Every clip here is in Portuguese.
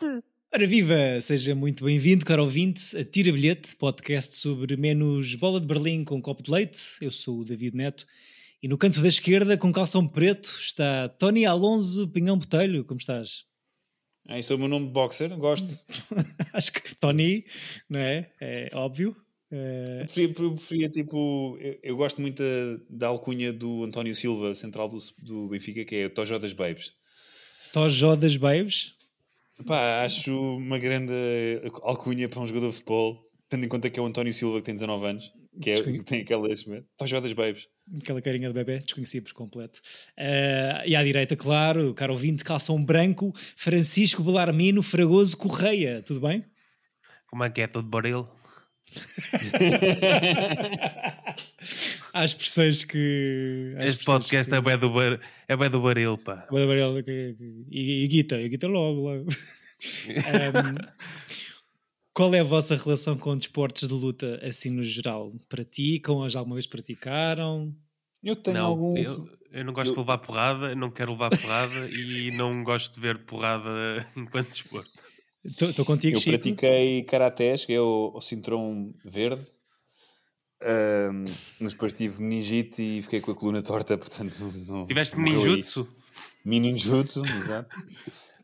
bilhete! Ora viva! Seja muito bem-vindo, caro ouvinte, a Tira Bilhete, podcast sobre menos bola de Berlim com um copo de leite. Eu sou o David Neto e no canto da esquerda, com calção preto, está Tony Alonso Pinhão Botelho. Como estás? Ah, isso é o meu nome de boxer, gosto. Acho que Tony, não é? É óbvio. É... Preferia, preferia, tipo. Eu, eu, gosto muito da, da, alcunha do António Silva, central do, do Benfica, que é o Tojó das Babes. Tojó das Babes? Pá, acho uma grande alcunha para um jogador de futebol, tendo em conta que é o António Silva, que tem 19 anos, que, é, que tem aquelas. Tojó das Babes. Aquela carinha de bebê, desconhecia por completo. Uh, e à direita, claro, o caro ouvinte, calção branco, Francisco Belarmino Fragoso Correia. Tudo bem? Como é que é? Tudo baril? Há expressões que. Há este podcast que... é bem do, bar... é bem do baril, pá. É do baril e, e guita, e guita logo. logo. um, qual é a vossa relação com desportos de luta, assim no geral? Praticam? Já alguma vez praticaram? Eu tenho não, algum. Eu, eu, não gosto eu... de levar porrada, não quero levar porrada e não gosto de ver porrada enquanto desporto. Estou contigo, Eu Chico. pratiquei karaté, cheguei ao, ao cinturão verde. Um, mas depois tive meningite e fiquei com a coluna torta, portanto não. Tiveste ninjutsu? Ninjutsu, exato.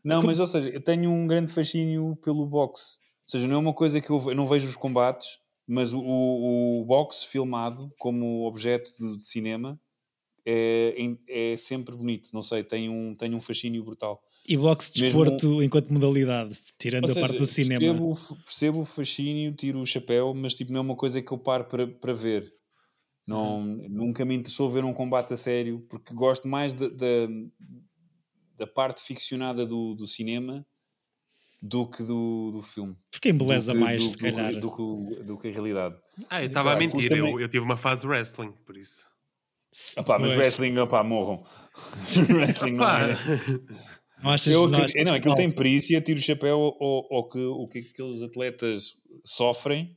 Não, mas ou seja, eu tenho um grande fascínio pelo boxe. Ou seja, não é uma coisa que eu, eu não vejo os combates, mas o, o, o boxe filmado como objeto de, de cinema é, é, sempre bonito. Não sei, tem um, tem um fascínio brutal. E boxe de desporto enquanto modalidade, tirando seja, a parte do cinema. Percebo, percebo o fascínio, tiro o chapéu, mas tipo, não é uma coisa que eu paro para, para ver. Não, uhum. Nunca me interessou ver um combate a sério, porque gosto mais da, da, da parte ficcionada do, do cinema do que do, do filme. Porque embeleza do, mais, do, se calhar. Do, do, do, que a realidade. Ah, eu estava a mentir, também... eu, eu tive uma fase wrestling, por isso. Opá, mas wrestling, opá, morram. wrestling não é. Não achas eu, não, não, aquilo tem perícia, tiro o chapéu ao, ao, que, o que aqueles atletas sofrem.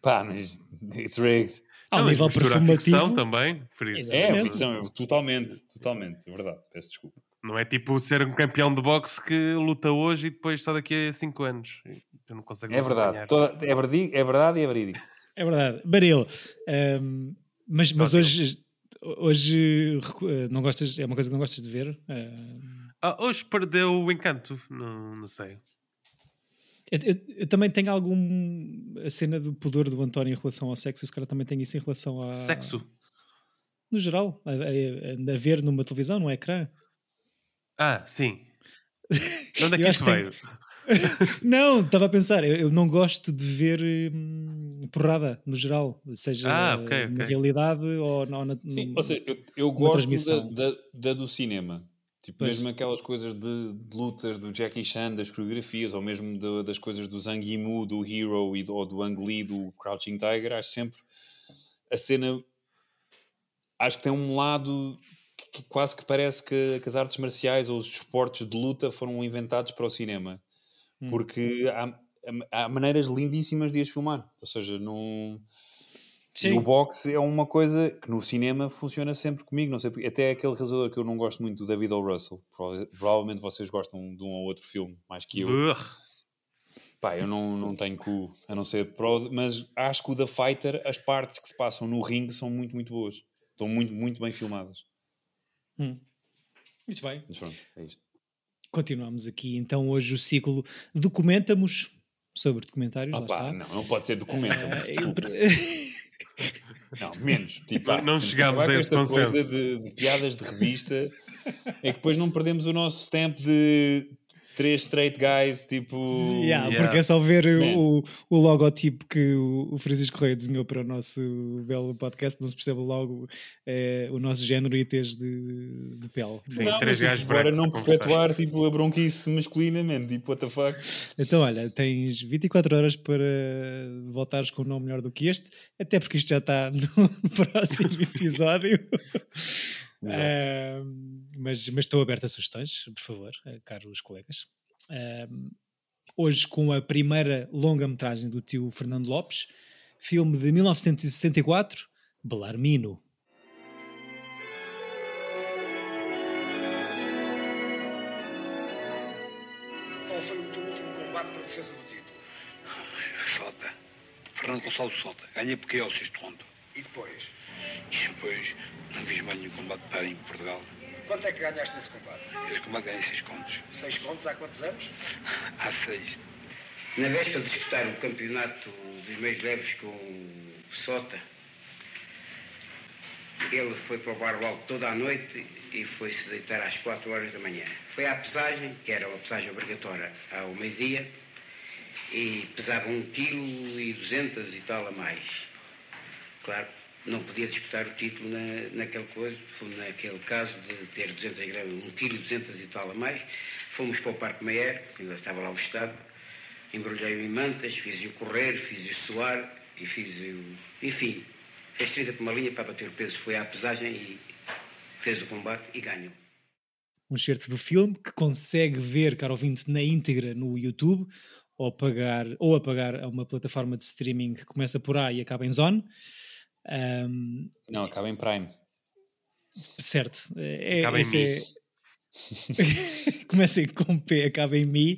Pá, mas it's rigged. Ao nível performativo ficção também, por isso. É, ficção, totalmente, totalmente, é verdade, peço desculpa. Não é tipo ser um campeão de boxe que luta hoje e depois só daqui a 5 anos. Tu não consegues É verdade, toda, é, verdade é verdade e é verídico. É verdade. Baril, um, mas, mas hoje, hoje eh, não gostas, é uma coisa que não gostas de ver? Uh, hoje perdeu o encanto, não, não sei. Eu, eu, eu, também tenho algum. A cena do pudor do António em relação ao sexo, esse cara também tem isso em relação a. Sexo? No geral, a, a, a ver numa televisão, num ecrã. Ah, sim. De onde é que isso veio? não, estava a pensar, eu, eu, não gosto de ver hum, porrada no geral, seja ah, okay, na realidade ou, na, na, Sim, ou seja, eu, eu gosto da, da, da, do cinema. Tipo, pois. mesmo aquelas coisas de, de, lutas do Jackie Chan, das coreografias, ou mesmo de, das coisas do Zhang Yimou, do Hero, e do, ou do Ang Lee, do Crouching Tiger, acho sempre a cena. Acho que tem um lado que, que quase que parece que, que, as artes marciais ou os esportes de luta foram inventados para o cinema. Hum. Porque há, há maneiras lindíssimas de as filmar. Ou seja, não. Sim. E o boxe é uma coisa que no cinema funciona sempre comigo, não sei porque. Até aquele realizador que eu não gosto muito, do David O. Russell. Provavelmente vocês gostam de um ou outro filme, mais que eu. Pá, eu não, não tenho cu, a não ser. Pro, mas acho que o The Fighter, as partes que se passam no ringue são muito, muito boas. Estão muito, muito bem filmadas. Hum. Muito bem. Mas pronto, é isto. Continuamos aqui então hoje o ciclo Documentamos sobre documentários. Opa, não, não pode ser documentamos. Uh, Não, menos. Tipo, não, não chegámos a esse consenso. Coisa de, de, piadas de revista é que depois não perdemos o nosso tempo de três straight guys, tipo. Yeah, yeah. Porque é só ver o, o logotipo que o, o Francisco Correia desenhou para o nosso belo podcast, não se percebe logo é, o nosso género e tez de, de pele. Sim, não, três gajos tipo, Agora não perpetuar tipo, a bronquice masculinamente, tipo, what the fuck. Então, olha, tens 24 horas para voltares com um nome melhor do que este, até porque isto já está no próximo episódio. Uh, mas, mas estou aberto a sugestões, por favor, eh, caros colegas. Uh, hoje com a primeira longa-metragem do tio Fernando Lopes, filme de 1964, Belarmino. Qual foi o teu último combate para a defesa do título? Sota. Fernando Gonçalves Sota. Ganhei porque é o sexto rondo. E depois? E depois não fiz mais nenhum combate para em Portugal. Quanto é que ganhaste nesse combate? Nesse combate ganhei seis contos. Seis contos há quantos anos? Há seis. Na véspera de disputar o campeonato dos meios leves com o Sota, ele foi para o bar alto toda a noite e foi-se deitar às 4 horas da manhã. Foi à pesagem, que era a pesagem obrigatória ao meio-dia, e pesava 1 kg e 200 e tal a mais. Claro, não podia disputar o título na, naquele coisa, naquele caso de ter 200 gramas, 1 kg e 200 e tal a mais. Fomos para o Parque Meyer, ainda estava lá o Estado, embrulhei-o em mantas, fiz-o correr, fiz-o suar e fiz-o... Enfim, fez 30 por uma linha para bater o peso, foi à pesagem e fez o combate e ganhou. Um certo do filme que consegue ver, caro ouvinte, na íntegra no YouTube ou pagar, ou apagar a uma plataforma de streaming que começa por A e acaba em Zone. Um, Não, acaba em Prime. Certo. É, acaba em é... começa com P, acaba em Mi.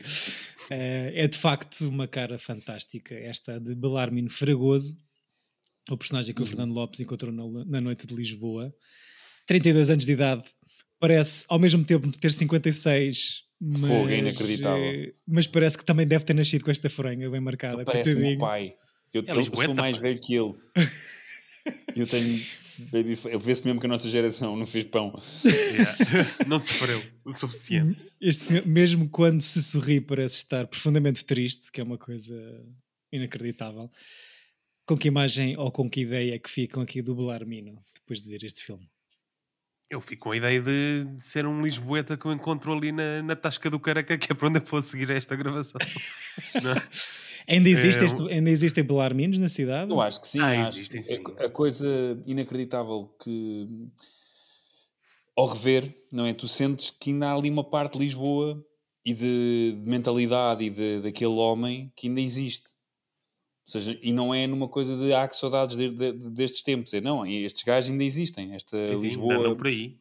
Uh, é de facto uma cara fantástica, esta de Belarmino Fragoso, o personagem que uhum. o Fernando Lopes encontrou na, na noite de Lisboa. 32 anos de idade, parece ao mesmo tempo ter 56. Mas, Fogo, é inacreditável. Eh, mas parece que também deve ter nascido com esta franga bem marcada. Parece o pai. Eu, é eu sou mais velho que ele. eu tenho Baby, ele vê-se mesmo que a nossa geração não fez pão. Yeah. não sofreu o suficiente. Este, mesmo quando se sorri, parece estar profundamente triste, que é uma coisa inacreditável. Com que imagem ou com que ideia é que ficam aqui do Belarmino depois de ver este filme? Eu fico com a ideia de, de, ser um Lisboeta que eu encontro ali na, na Tasca do Caraca, que é para onde eu vou seguir esta gravação. ainda, existe é, este, ainda existem belarminos na cidade? Eu acho que sim. Ah, existem sim. A, a, coisa inacreditável que ao rever, não é? Tu sentes que ainda há ali uma parte de Lisboa e de, de mentalidade e de, daquele homem que ainda existe. Ou seja, e não é numa coisa de ah, que saudades de, de, destes tempos. É, não, estes gajos ainda existem. Esta Sim, Lisboa. Não por aí.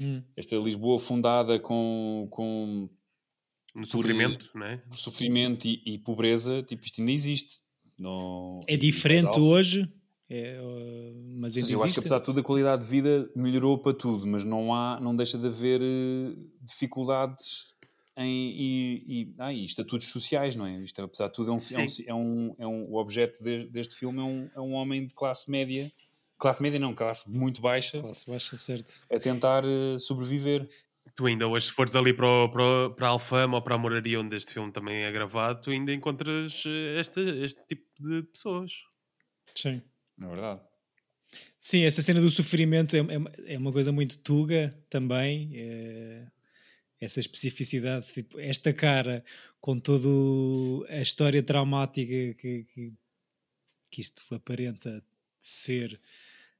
Hum. Esta Lisboa fundada com. com no sofrimento, por, não é? Por sofrimento e, e, pobreza, tipo, isto ainda existe. No, é diferente hoje, é, mas ainda seja, Eu acho que apesar de tudo a qualidade de vida melhorou para tudo, mas não há, não deixa de haver uh, dificuldades em, e, e, ah, e estatutos sociais, não é? Isto, apesar de tudo, é um, é um, é um, é um, o objeto de, deste filme é um, é um homem de classe média, classe média não, classe muito baixa, classe baixa, certo, a tentar uh, sobreviver. Tu ainda hoje, se fores ali para, o, para, para a Alfama ou para a Moraria, onde este filme também é gravado, tu ainda encontras eh, este, este tipo de pessoas. Sim. É verdade. Sim, essa cena do sofrimento é, é, é uma coisa muito tuga também. É essa especificidade, tipo, esta cara com toda a história traumática que, que, que, isto aparenta ser,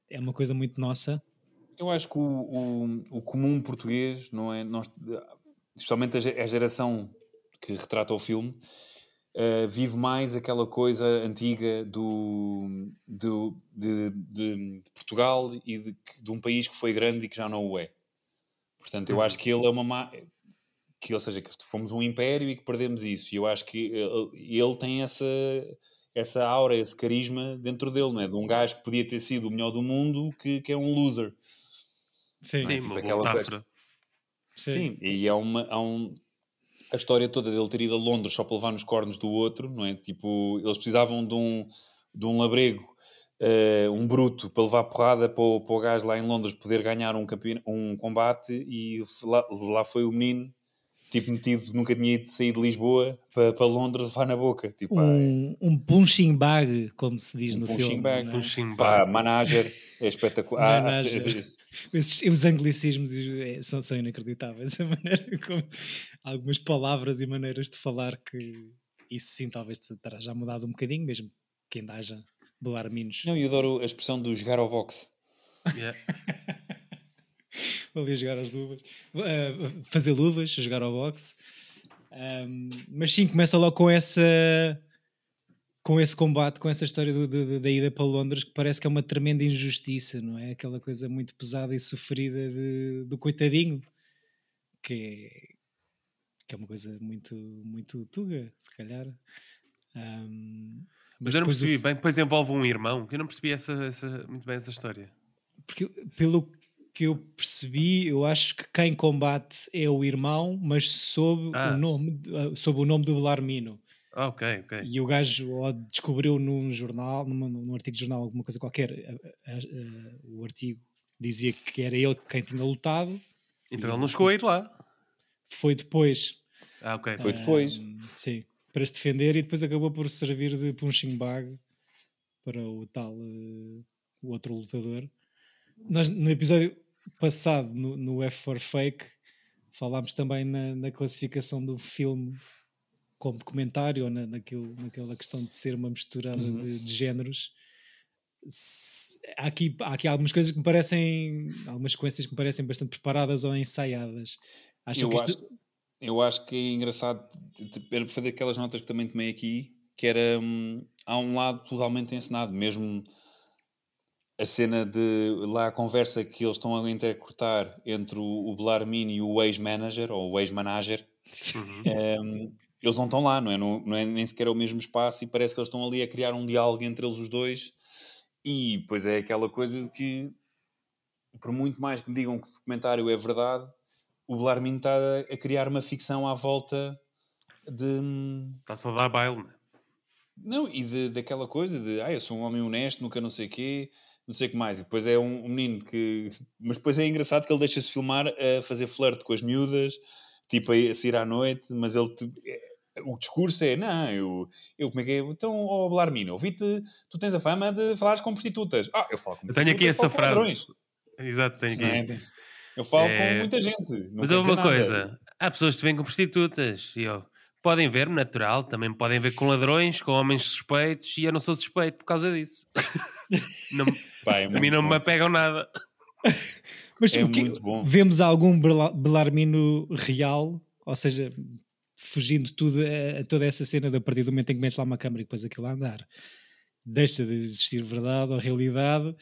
é uma coisa muito nossa. Eu acho que o, o, o comum português, não é? Nós, especialmente a geração que retrata o filme, uh, vive mais aquela coisa antiga do, do de, de, de, Portugal e de, de um país que foi grande e que já não o é. Portanto, eu uhum. acho que ele é uma má... que, ou seja, que fomos um império e que perdemos isso. E eu acho que ele, ele tem essa essa aura, esse carisma dentro dele, não é? De um gajo que podia ter sido o melhor do mundo que, que é um loser. Sim, é? Sim tipo, aquela coisa. Sim. Sim. e é uma, há um, a história toda dele ter ido a Londres só para levar nos cornos do outro, não é? Tipo, eles precisavam de um, de um labrego uh, um bruto para levar porrada para o, para o gajo lá em Londres poder ganhar um, um combate e lá, lá foi o menino tipo metido, nunca tinha ido sair de Lisboa para, para Londres levar na boca. Tipo, um, um punching bag, como se diz um no punching filme. Bag, é? punching Pá, bag. manager, é espetacular. manager. Esses, os anglicismos é, são, são inacreditáveis. A maneira como algumas palavras e maneiras de falar que isso sim talvez terá já mudado um bocadinho, mesmo que ainda haja Belarminos. Não, eu adoro a expressão do jogar ao boxe. Yeah. Ali jogar as luvas, uh, fazer luvas, jogar ao boxe. Um, mas sim, começa logo com essa com esse combate, com essa história do, do, da ida para Londres, que parece que é uma tremenda injustiça, não é? Aquela coisa muito pesada e sofrida de, do coitadinho, que é, que é uma coisa muito, muito tuga, se calhar. Um, mas, mas eu não percebi bem, depois envolve um irmão, eu não percebi essa, essa, muito bem essa história. Porque pelo que eu percebi, eu acho que quem combate é o irmão, mas sob, ah. o, nome, sob o nome do Belarmino. Ah, ok, ok. E o gajo descobriu num jornal, num, num artigo de jornal, alguma coisa qualquer, a, a, a, o artigo dizia que era ele quem tinha lutado. Então ele não chegou a ir lá. Foi depois. Ah, ok. Foi depois. sim, para se defender e depois acabou por servir de punching bag para o tal uh, o outro lutador. Nós, no episódio passado, no, no F for Fake, falámos também na, na classificação do filme como documentário ou na, naquilo, naquela questão de ser uma misturada uhum. de, de, géneros. Se, há, aqui, há aqui algumas coisas que me parecem, algumas sequências que me parecem bastante preparadas ou ensaiadas. Acho eu, isto... acho, eu acho que é engraçado fazer aquelas notas que também tomei aqui, que era hum, há um lado totalmente encenado, mesmo a cena de lá a conversa que eles estão a intercortar entre o, o Blarmin e o ex-manager ou o ex-manager. Uhum. Um, eles não estão lá, não é? Não, não é nem sequer o mesmo espaço e parece que eles estão ali a criar um diálogo entre eles os dois. E depois é aquela coisa de que, por muito mais que me digam que o documentário é verdade, o Blarmin está a, criar uma ficção à volta de. Está só a dar baile, não é? Não, e de, daquela coisa de, ah, eu sou um homem honesto, nunca não sei o quê, não sei o que mais. E depois é um, um menino que. Mas depois é engraçado que ele deixa-se filmar a fazer flirt com as miúdas, tipo a sair à noite, mas ele o discurso é, não, eu, eu como é que é? Então, ó oh, Blarmino, ouvi-te, tu tens a fama de falares com prostitutas. Ah, eu falo com Eu tenho aqui essa frase. Exato, tenho aqui. É? Eu falo é... com muita gente. Mas houve uma nada. coisa, há pessoas que vêm com prostitutas e eu, podem ver-me natural, também podem ver com ladrões, com homens suspeitos e eu não sou suspeito por causa disso. não, Pai, é a mim não bom. me apegam nada. Mas é o que, vemos algum Belarmino real? Ou seja, fugindo tudo a, a, toda essa cena a partir do momento em que metes lá uma câmera e depois aquilo a andar deixa de existir verdade ou realidade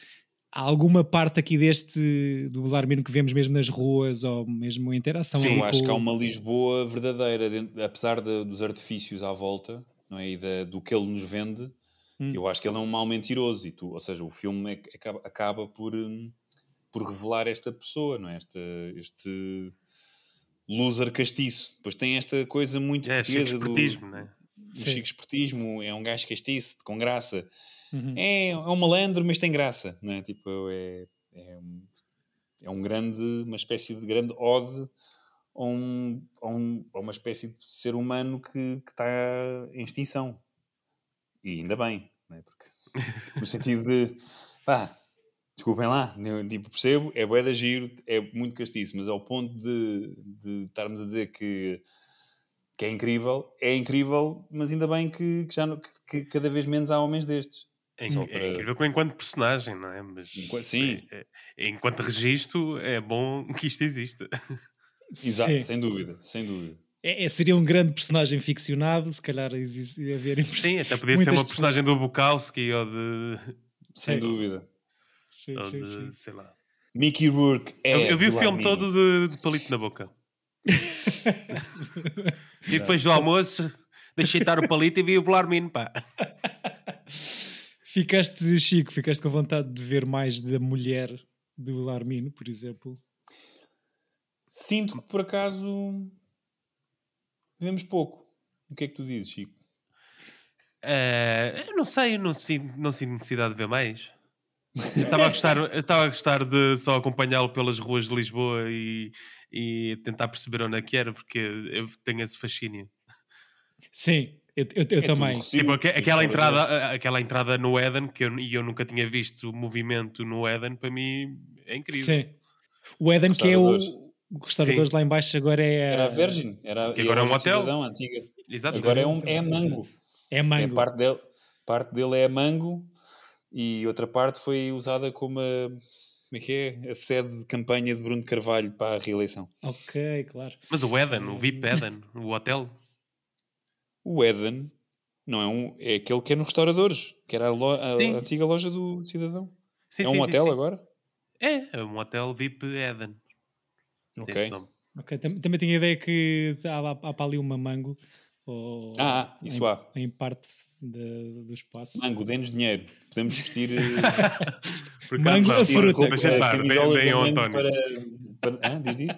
há alguma parte aqui deste do Belarmino que vemos mesmo nas ruas ou mesmo a interação Sim, eu acho com... que há uma Lisboa verdadeira dentro, apesar de, dos artifícios à volta não é? e da, do que ele nos vende hum. eu acho que ele é um mau mentiroso e tu, ou seja, o filme é, acaba, acaba por, hum, por revelar esta pessoa não é? este, este loser castiço. Depois tem esta coisa muito é, portuguesa do, né? do chico esportismo, é um gajo castiço, com graça. Uhum. É, é um malandro, mas tem graça, não é? Tipo, é, é, é um grande, uma espécie de grande ode a, um, a, um, a uma espécie de ser humano que, que está em extinção. E ainda bem, não é? Porque, no sentido de, pá, desculpem lá, tipo, percebo, é bué da giro, é muito castiço, mas ao ponto de, de estarmos a dizer que, que é incrível, é incrível, mas ainda bem que, que já que, que, cada vez menos há homens destes. É, para... é incrível enquanto personagem, não é? Mas, enquanto, sim. É, é, enquanto registro, é bom que isto exista. Exato, sim. sem dúvida, sem dúvida. É, é, seria um grande personagem ficcionado, se calhar existe haver Sim, até podia ser uma personagem do Bukowski ou de. Sem dúvida sim, ou sim, de, sim. sei lá. Mickey Rourke é. Eu, eu vi o filme todo de, de, palito na boca. e depois do almoço, deixei estar o palito e vi o Blarmino, pá. Ficaste, Chico, ficaste com vontade de ver mais da mulher do Blarmino, por exemplo? Sinto que por acaso vemos pouco. O que é que tu dizes, Chico? Uh, eu não sei, eu não sinto, não sinto necessidade de ver mais. Eu estava a gostar, eu estava a gostar de só acompanhá-lo pelas ruas de Lisboa e, e tentar perceber onde é que era, porque eu tenho esse fascínio. Sim, eu, eu, eu é também. Tipo, aquela entrada, aquela entrada no Eden, que eu, eu nunca tinha visto movimento no Eden, para mim é incrível. Sim. O Eden, que é o, restauradores lá embaixo, agora é. Era a Virgin, era, que agora é um hotel. Antiga. Exato. Agora é, um, é mango. É mango. É parte, dele, parte dele é mango e outra parte foi usada como a, como é que é? A sede de campanha de Bruno Carvalho para a reeleição. Ok, claro. Mas o Eden, o VIP Eden, o hotel? O Eden não é um, é aquele que é nos restauradores, que era a, lo, a, a antiga loja do cidadão. Sim, é um sim, hotel sim, agora? É, é um hotel VIP Eden. Ok. Ok, também tinha a ideia que há, lá, há para ali uma mango. Ou, ah, isso em, há. Em parte de, do espaço. Mango, dê-nos dinheiro. Podemos vestir. Por Mango, a fruta. Bem, bem António. Para, para, ah, diz, diz.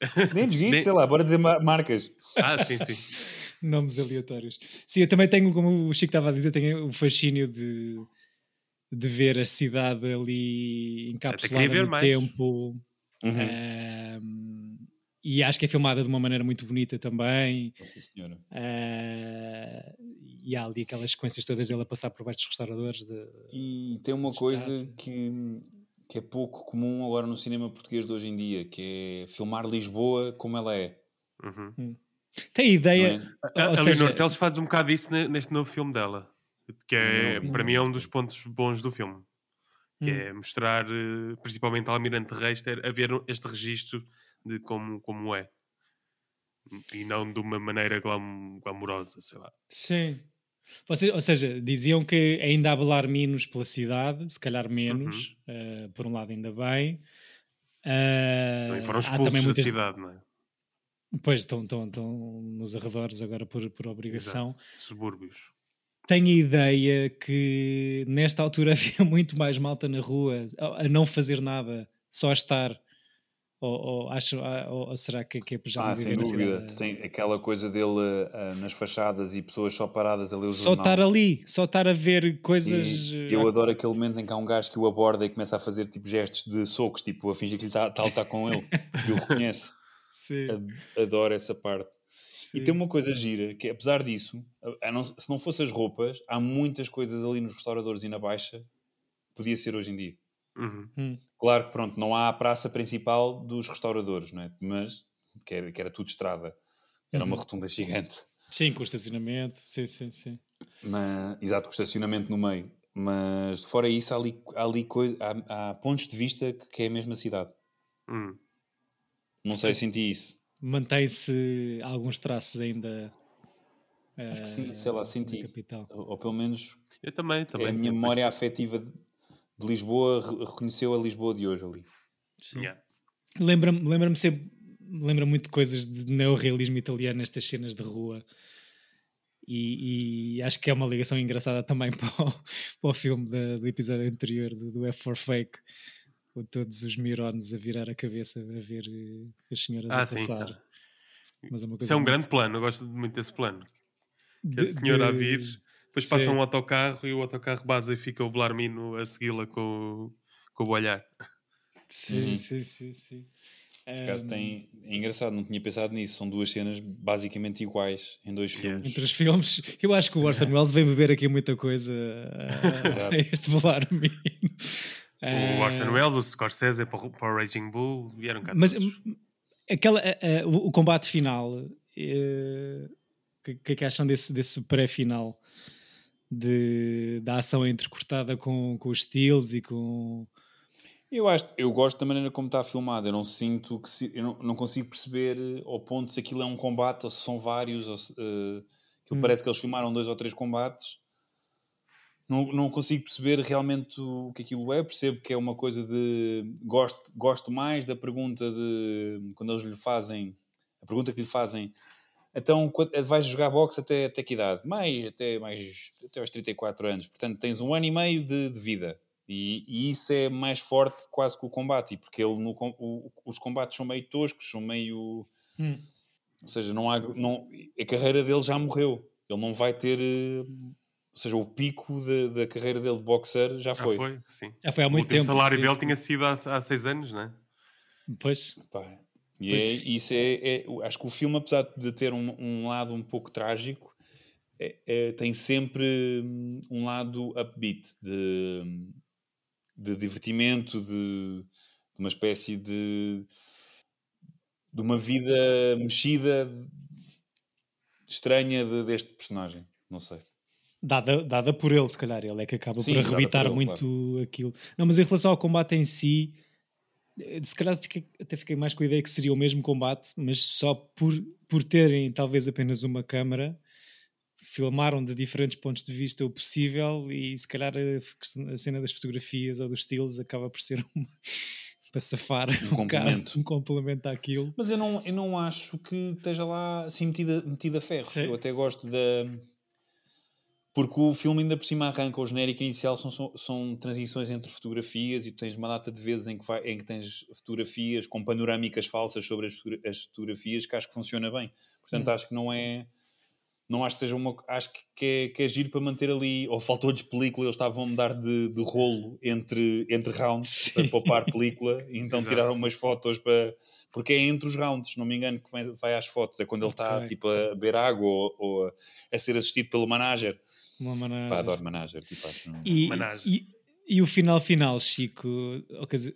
Guide, sei lá, bora dizer marcas. Ah, sim, sim. Nomes aleatórios. Sim, eu também tenho, como o Chico estava a dizer, tenho o fascínio de, de ver a cidade ali encapsulada no mais. tempo. Uhum. Um, e acho que é filmada de uma maneira muito bonita também. Sim, senhora. Uh, e há ali aquelas sequências todas dele a passar por baixo dos restauradores. De, e tem uma coisa que, que é pouco comum agora no cinema português de hoje em dia, que é filmar Lisboa como ela é. Uhum. Hum. Tem ideia. É? A, a seja... Leonor Teles faz um bocado isso neste novo filme dela, que é, para mim é um dos pontos bons do filme. Que hum. é mostrar, eh, principalmente ao Almirante Reister, a ver este registro de como, como é. E não de uma maneira glam, glamourosa, sei lá. Sim. Você, ou seja, diziam que ainda há belarminos pela cidade, se calhar menos, uhum. uh, por um lado ainda bem. Uh, também foram expulsos muitas... da cidade, não é? Pois, estão, estão, estão nos arredores agora por, por obrigação. Exato. Subúrbios. Tenho a ideia que nesta altura havia muito mais malta na rua a não fazer nada, só a estar ou, ou, acho, ah, ou, ou será que, que é já ah, sem dúvida. Tem aquela coisa dele uh, nas fachadas e pessoas só paradas a ler o só jornal. Só estar ali, só estar a ver coisas. E eu adoro aquele momento em que há um gajo que o aborda e começa a fazer tipo gestos de socos, tipo a fingir que ele está tá, tá com ele, que o reconhece. Sim. Adoro essa parte. Sim. E tem uma coisa gira, que apesar disso, não, se não fosse as roupas, há muitas coisas ali nos restauradores e na baixa, podia ser hoje em dia. Uhum. Hum. Claro que pronto, não há a praça principal dos restauradores, não é? Mas que era, que era tudo estrada, era uhum. uma rotunda gigante. Sim, com estacionamento, sim, sim, sim. Mas, exato, com estacionamento no meio. Mas fora isso, há ali, há, ali coisa, há, há pontos de vista que é a mesma cidade. Hum. Não sei, senti isso. Mantém-se alguns traços ainda. Acho que sim, sei lá, eh, senti. Ou, ou, pelo menos. Eu também, também. É a minha memória afetiva de Lisboa reconheceu a Lisboa de hoje ali. Yeah. Lembra-me lembra sempre, lembra muito de coisas de neorrealismo italiano nestas cenas de rua. E, e, acho que é uma ligação engraçada também para o, para o filme da, do episódio anterior do, do F for Fake, com todos os mirones a virar a cabeça a ver uh, as senhoras ah, a passar. Sim. Mas é uma coisa Isso é um grande plano, eu gosto muito desse plano. Que de, a senhora de... a vir depois passa um autocarro e o autocarro base e fica o Blarmino a segui-la com, com o olhar. Sim, uhum. sim, sim, sim. Um... tem... É engraçado, não tinha pensado nisso. São duas cenas basicamente iguais em dois filmes. Entre os filmes, eu acho que o Orson Welles vem beber aqui muita coisa a, este Blarmino. O Orson Welles, o Scorsese para, para o Raging Bull vieram cá. Mas aquela, o, o, combate final, o eh, que, que é que acham desse, desse pré-final? De, da ação entrecortada com, com os estilos e com. Eu acho, eu gosto da maneira como está filmado. Eu não sinto que se, eu não, não, consigo perceber eh, ao ponto se aquilo é um combate ou se são vários. Ou se, uh, hum. parece que eles filmaram dois ou três combates. Não, não consigo perceber realmente o que aquilo é. Percebo que é uma coisa de. Gosto, gosto mais da pergunta de. Quando eles lhe fazem. A pergunta que lhe fazem então vais jogar boxe até, até que idade? Mais, até, mais, até aos 34 anos. Portanto, tens um ano e meio de, de vida. E, e, isso é mais forte quase que o combate, porque ele no, o, os combates são meio toscos, são meio. Hum. Ou seja, não há, não, a carreira dele já morreu. Ele não vai ter. Eh, ou seja, o pico de, da carreira dele de boxer já foi. Já foi, sim. Já foi há muito o tempo. O salário dele tinha sido há, há seis anos, não é? Pois. Pá, e é, isso é, é, acho que o filme, apesar de ter um, um lado um pouco trágico, é, é, tem sempre hum, um lado upbeat de, de divertimento, de, de, uma espécie de, de uma vida mexida estranha de, deste personagem. Não sei. Dada, dada por ele, se calhar, ele é que acaba Sim, por arrebitar por ele, muito claro. aquilo. Não, mas em relação ao combate em si, se calhar fiquei, até fiquei mais com a ideia que seria o mesmo combate, mas só por, por terem talvez apenas uma câmara, filmaram de diferentes pontos de vista o possível e se calhar a, a cena das fotografias ou dos estilos acaba por ser uma, para safar um, um complemento. um complemento àquilo. Mas eu não, eu não acho que esteja lá assim metida, metida a ferro. Sim. Eu até gosto da. Porque o filme ainda por cima arranca o genérico inicial, são, são, são, transições entre fotografias e tu tens uma data de vezes em que, vai, em que tens fotografias com panorâmicas falsas sobre as, as fotografias que acho que funciona bem. Portanto, hum. acho que não é não acho que seja uma. Acho que, que, é, que é giro para manter ali. Ou faltou-lhes película, eles estavam a mudar de, de rolo entre, entre rounds Sim. para poupar película, e então Exato. tiraram umas fotos para. Porque é entre os rounds, se não me engano, que vai, vai às fotos. É quando ele está okay. tipo, a beber água ou, ou, a ser assistido pelo manager. Uma manager. Pá, adoro manager. Tipo, acho, e, e, e, o final final, Chico,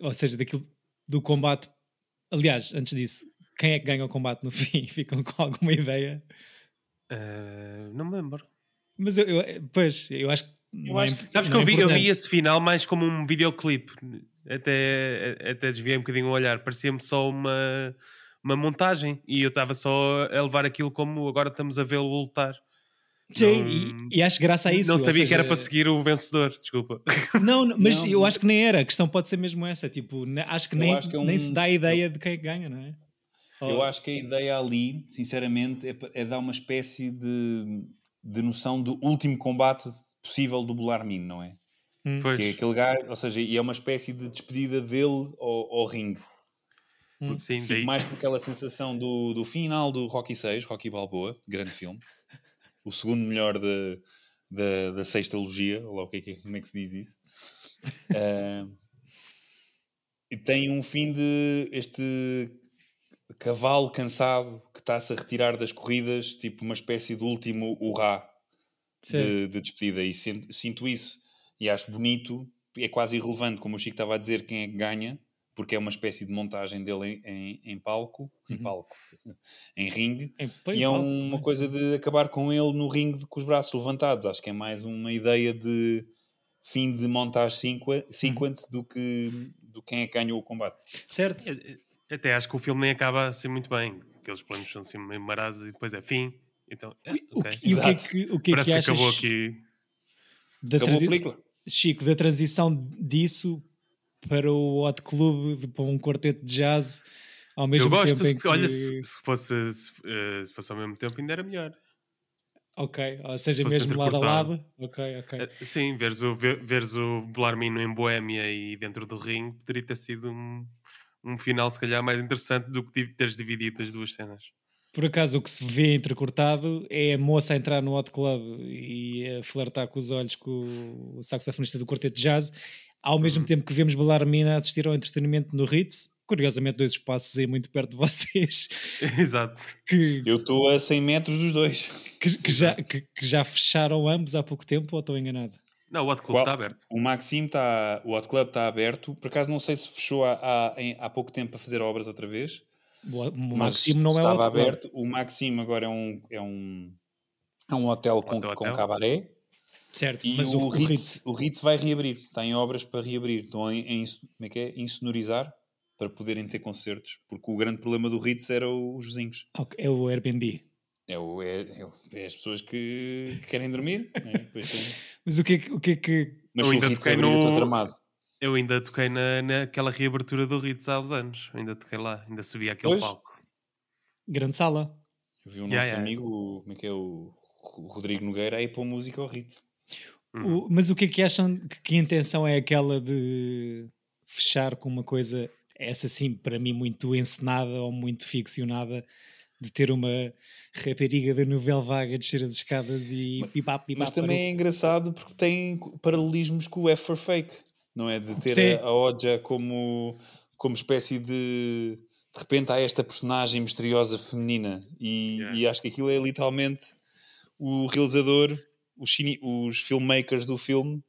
ou seja, daquilo do combate. Aliás, antes disso, quem é que ganha o combate no fim? Ficam com alguma ideia? Uh, não me lembro. Mas eu, eu, pois, eu acho que. Eu é acho que sabes que eu vi, eu vi esse final mais como um videoclipe. Até, até desviei um bocadinho o olhar. Parecia-me só uma, uma montagem. E eu estava só a levar aquilo como agora estamos a vê-lo lutar. Sim, não, e, e, acho graça a isso. Não sabia seja... que era para seguir o vencedor, desculpa. Não, mas não, eu acho que nem era. A questão pode ser mesmo essa. Tipo, acho que nem, acho que é um... nem se dá a ideia de quem é ganha, não é? Eu acho que a ideia ali, sinceramente, é, é dar uma espécie de, de noção do último combate possível do Bularmin, não é? Hum. Que é aquele gajo, ou seja, e é uma espécie de despedida dele ao, ao ringue. Hum. Sim, Fico mais com aquela sensação do, do final do Rocky 6, Rocky Balboa, grande filme. o segundo melhor de, de, da sextalogia, ou lá o que é, como é que se diz isso. uh, e tem um fim de este cavalo cansado que está-se a retirar das corridas, tipo uma espécie de último hurrá de, de, despedida. E sinto, sinto, isso e acho bonito. É quase irrelevante, como o Chico estava a dizer, quem é que ganha, porque é uma espécie de montagem dele em, em, em palco, uhum. em palco, em ringue, em, e é palco, uma né? coisa de acabar com ele no ringue com os braços levantados. Acho que é mais uma ideia de fim de montagem sequence uhum. do que do quem é que ganhou o combate. Certo. Até acho que o filme nem acaba assim muito bem. Aqueles planos são assim meio marados e depois é fim. Então, é, o, okay. E o que é que, o que, é Parece que, que acabou aqui. Da acabou a película. Chico, da transição disso para o Hot Club, para um quarteto de jazz, ao mesmo Eu gosto, tempo em que... olha, se, se fosse, se, eh, se, fosse ao mesmo tempo ainda era melhor. Ok, ou seja, mesmo lado a lado. Ok, ok. Eh, sim, veres o, veres o Blarmino em Boémia e dentro do ringue poderia ter sido um, um final, se calhar, mais interessante do que teres dividido as duas cenas. Por acaso, o que se vê entrecortado é a moça a entrar no hot club e a flertar com os olhos com o saxofonista do quarteto de jazz, ao mesmo uhum. tempo que vemos Bellarmina assistir ao entretenimento no Ritz. Curiosamente, dois espaços aí muito perto de vocês. Exato. Que, Eu estou a 100 metros dos dois. Que, que já, que, que já fecharam ambos há pouco tempo ou estou enganado? Não, o Hot Club está aberto. O Maxime está. O Hot Club está aberto. Por acaso não sei se fechou há, há, há pouco tempo para fazer obras outra vez. O, Maxime não é estava aberto. O Maxime agora é um, é um, é um hotel com, hotel. com cabaré. Certo, e mas o, o, Ritz, o Ritz vai reabrir. Está em obras para reabrir. Estão em, em, como é que é? insonorizar para poderem ter concertos. Porque o grande problema do Ritz era os vizinhos. Okay, é o Airbnb. É, o, é, é, é as pessoas que, querem dormir. Né? Mas o que é que. O que, é que... Mas eu ainda toquei no... tramado. Eu ainda toquei na, naquela reabertura do Ritz há uns anos. ainda toquei lá, ainda subi aquele pois. palco. Grande sala. Eu vi o yeah, nosso yeah. amigo, como é que é o Rodrigo Nogueira, aí pôr música ao Ritz. Uhum. O, mas o que é que acham que, que a intenção é aquela de fechar com uma coisa, essa sim, para mim, muito encenada ou muito ficcionada, de ter uma rapariga da novela vaga descer as escadas e pipap, pipap. Mas também é engraçado porque tem paralelismos com o F for Fake, não é? De ter a, a Oja como, como espécie de. De repente há esta personagem misteriosa feminina e, yeah. e acho que aquilo é literalmente o realizador, os, cine, os filmmakers do filme.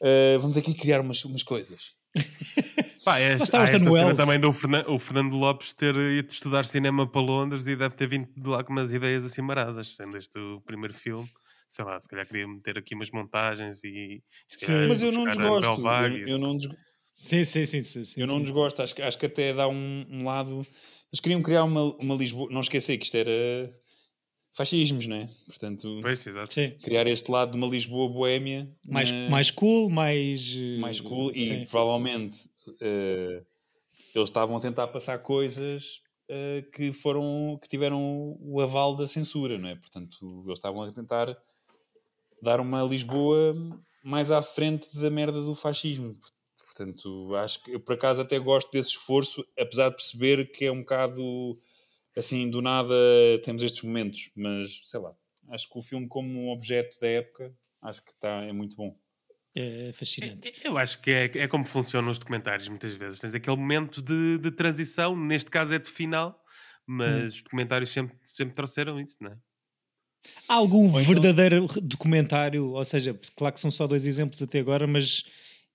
Uh, vamos aqui criar umas, umas coisas. Pá, é, esta, cena também do Fernando, o Fernando Lopes ter ido estudar cinema para Londres e deve ter vindo de lá com umas ideias assim maradas, sendo este o primeiro filme. Sei lá, se calhar queria meter aqui umas montagens e. Sim, mas eu não desgosto. Eu, eu não desgosto. Sim, sim, sim, sim, sim, Eu não desgosto, acho, acho que até dá um, um, lado. Eles queriam criar uma, uma Lisboa. Não esquecer que isto era fascismos, não é? Portanto, pois, exato. criar este lado de uma Lisboa boémia mais, mais cool, mais mais cool e sim. provavelmente uh, eles estavam a tentar passar coisas uh, que foram que tiveram o aval da censura, não é? Portanto, eles estavam a tentar dar uma Lisboa mais à frente da merda do fascismo. Portanto, acho que eu por acaso até gosto desse esforço, apesar de perceber que é um bocado assim, do nada temos estes momentos, mas sei lá, acho que o filme, como um objeto da época, acho que está, é muito bom. É fascinante. Eu acho que é, é como funcionam os documentários muitas vezes. Tens aquele momento de, de transição, neste caso é de final, mas hum. os documentários sempre, sempre trouxeram isso, não é? Há algum então... verdadeiro documentário, ou seja, claro que são só dois exemplos até agora, mas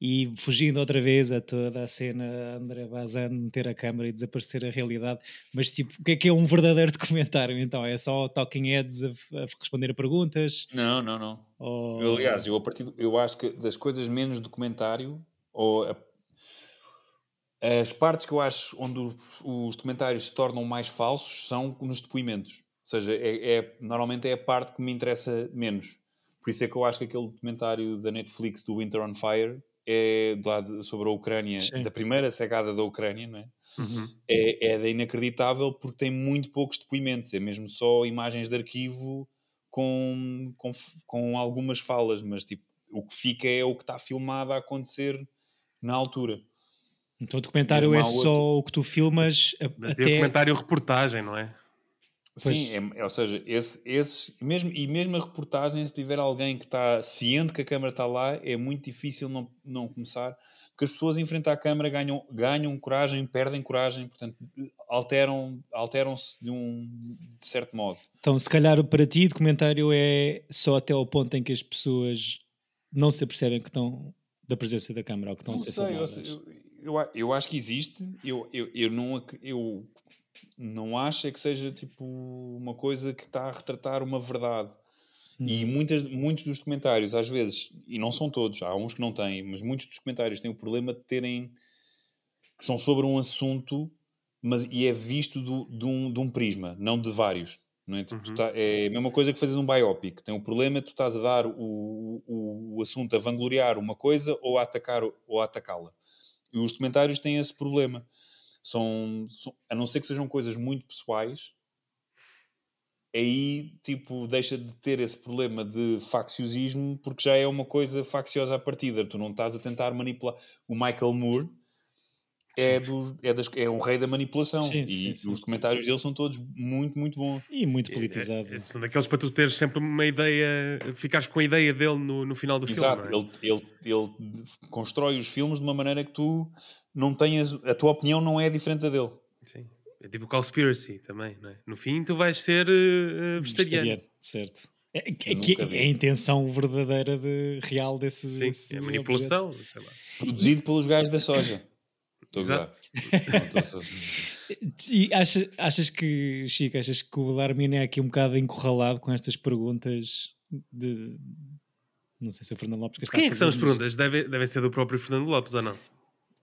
e fugindo outra vez a toda a cena André Bazan meter a câmera e desaparecer a realidade, mas tipo, o que é que é um verdadeiro documentário então? É só talking heads a, a responder a perguntas? Não, não, não. Ou... Eu, aliás, eu, a partir, eu acho que das coisas menos documentário, ou a, as partes que eu acho onde os, os, documentários se tornam mais falsos são nos depoimentos. Ou seja, é, é, normalmente é a parte que me interessa menos. Por isso é que eu acho que aquele documentário da Netflix do Winter on Fire é do lado sobre a Ucrânia, Sim. da primeira cegada da Ucrânia, não é? Uhum. É, é inacreditável porque tem muito poucos depoimentos, é mesmo só imagens de arquivo com, com, com algumas falas, mas tipo, o que fica é o que está filmado a acontecer na altura. Então o documentário é só o que tu filmas. Mas até... é o documentário reportagem, não é? Sim, é, é, ou seja, esse, esses, mesmo, e mesmo a reportagem, se tiver alguém que está ciente que a câmera está lá, é muito difícil não, não começar, porque as pessoas em frente à câmara ganham, ganham coragem, perdem coragem, portanto, alteram, alteram-se de um de certo modo. Então, se calhar para ti, documentário é só até ao ponto em que as pessoas não se apercebem que estão da presença da câmara ou que estão não a ser sei. Eu, eu, eu, acho que existe, eu, eu, eu, não, eu não acha que seja tipo uma coisa que está a retratar uma verdade. Hum. E muitas, muitos dos documentários, às vezes, e não são todos, há uns que não têm, mas muitos dos documentários têm o problema de terem que são sobre um assunto, mas e é visto do, de, um, de um prisma, não de vários. Não é? Tipo, uhum. tá, é a mesma coisa que fazes um biopic. Tem um problema, tu estás a dar o, o, o assunto a vangloriar uma coisa ou a atacar ou a atacá-la. E os documentários têm esse problema são, são, a não ser que sejam coisas muito pessoais, aí tipo deixa de ter esse problema de facciosismo porque já é uma coisa facciosa à partida. Tu não estás a tentar manipular. O Michael Moore é, dos, é, das, é um rei da manipulação sim, e sim, os comentários dele são todos muito, muito bons e muito politizados. É, é, são daqueles para tu teres sempre uma ideia, ficares com a ideia dele no, no final do Exato, filme. Exato, é? ele, ele, ele constrói os filmes de uma maneira que tu não tenhas, a tua opinião não é diferente da dele. Sim. É tipo conspiracy também, não é? No fim tu vais ser uh, vegetariano. vegetariano. Certo. É, é, é, é, a intenção verdadeira de, real desse. Sim, desse é manipulação, sei lá. Produzido pelos gajos da soja. Estou Exato. e achas, achas que, Chico, achas que o Darmin é aqui um bocado encurralado com estas perguntas de. Não sei se é o Fernando Lopes que está Quem é que são as perguntas? Devem deve ser do próprio Fernando Lopes ou não?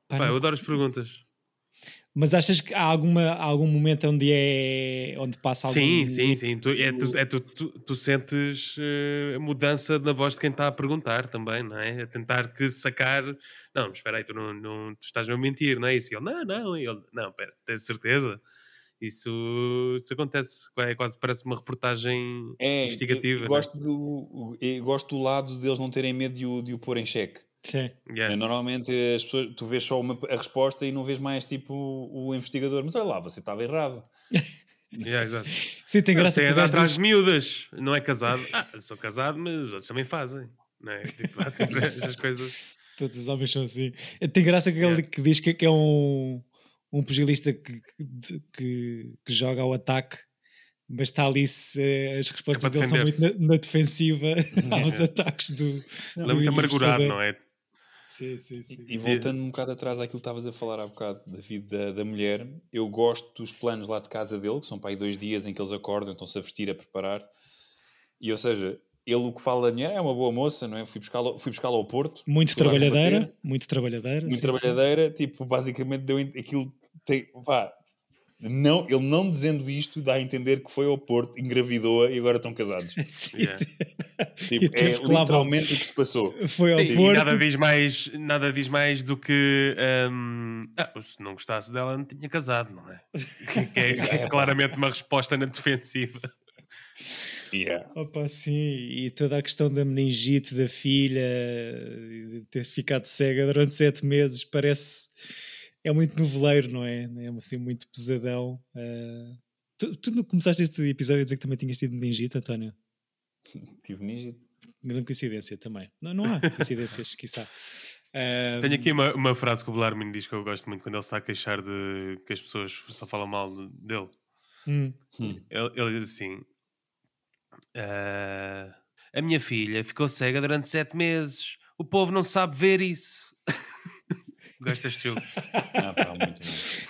Pá, eu adoro as perguntas. Mas achas que há, alguma, há algum momento onde é onde passa algum... Sim, sim, sim. Tu, é, tu, é, tu, tu, tu sentes uh, mudança na voz de quem está a perguntar também, não é? A tentar que sacar... Não, espera aí, tu, não, não, tu estás-me a mentir, não é isso? E ele, não, não. E ele, não, espera, tens certeza? Isso, isso acontece, é, quase parece uma reportagem é, investigativa. Eu, eu é? gosto, do, eu gosto do lado deles não terem medo de o, de o pôr em xeque. Sim. Yeah. Normalmente as pessoas, tu vês só uma, a resposta e não vês mais tipo o, o investigador, mas olha lá, você estava errado. yeah, exato. Sim, tem graça. Você é atrás de miúdas, não é casado. Ah, sou casado, mas os outros também fazem. Não é? Tipo, há sempre essas coisas. Todos os homens são assim. Tem graça que ele que diz que, que é um, um pugilista que, que, que joga ao ataque mas está ali se, as respostas é dele são muito na, na defensiva aos ataques do. Ele é muito amargurado, não é? Sim, sim, sim. E, e voltando um bocado atrás àquilo que estavas a falar há bocado, David, da, da mulher, eu gosto dos planos lá de casa dele, que são para aí dois dias em que eles acordam, estão-se a vestir, a preparar. E ou seja, ele o que fala da mulher é uma boa moça, não é? Fui buscá-la fui buscá ao Porto. Muito trabalhadeira, muito trabalhadeira. Muito sim, trabalhadeira, sim. tipo, basicamente deu aquilo. Tem, pá, não, ele não dizendo isto dá a entender que foi ao Porto, engravidou-a e agora estão casados. yeah. Tipo, é literalmente o que se passou. Foi ao Sim, Porto. nada diz, mais, nada diz mais do que um, ah, se não gostasse dela não tinha casado, não é? Que, é, que é claramente uma resposta na defensiva. Yeah. Opa, sim, e toda a questão da meningite da filha, de ter ficado cega durante sete meses, parece. É muito noveleiro, não é? É assim, muito pesadão. Uh, tu, tu começaste este episódio a dizer que também tinhas tido meningite, António? Tive meningite. Grande coincidência também. Não, não há coincidências, quiçá. Uh, Tenho aqui uma, uma frase que o Belarmino diz que eu gosto muito quando ele está a queixar de que as pessoas só falam mal dele. Hum. Ele, ele diz assim: Uh, a minha filha ficou cega durante sete meses. O povo não sabe ver isso. Gostas tu? Ah, pá,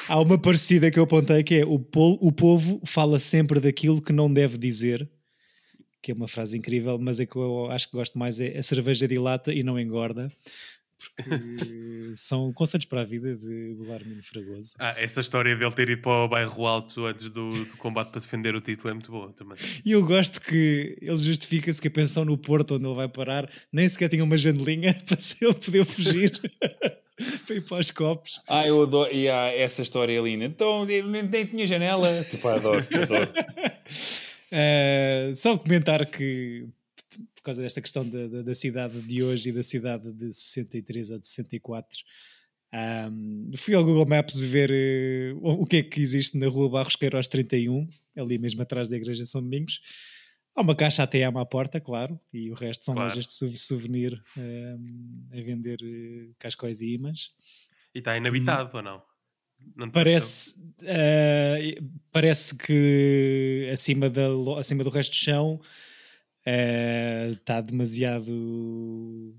Há uma parecida que eu apontei que é o, po o povo fala sempre daquilo que não deve dizer. Que é uma frase incrível, mas é que eu acho que gosto mais é a cerveja dilata e não engorda porque são conselhos para a vida de Guilherme Fragoso. Ah, essa história dele ter ido para o bairro alto antes do, do, combate para defender o título é muito boa também. E eu gosto que ele justifica-se que a pensão no Porto, onde ele vai parar, nem sequer tinha uma janelinha para ele poder fugir. para ir para os copos. Ah, eu adoro. E há essa história linda. Então, nem, nem tinha janela. Tipo, adoro, adoro. Uh, só comentar que por causa desta questão da, da, da, cidade de hoje e da cidade de 63 ou de 64. Um, fui ao Google Maps ver uh, o que é que existe na rua Barros Queiroz 31, ali mesmo atrás da Igreja de São Domingos. Há uma caixa ATM à porta, claro, e o resto são claro. lojas de souvenir um, a vender uh, cascóis e imãs. E está inabitado hum. ou não? Não parece, uh, parece que acima, da, acima do resto do chão está uh, demasiado.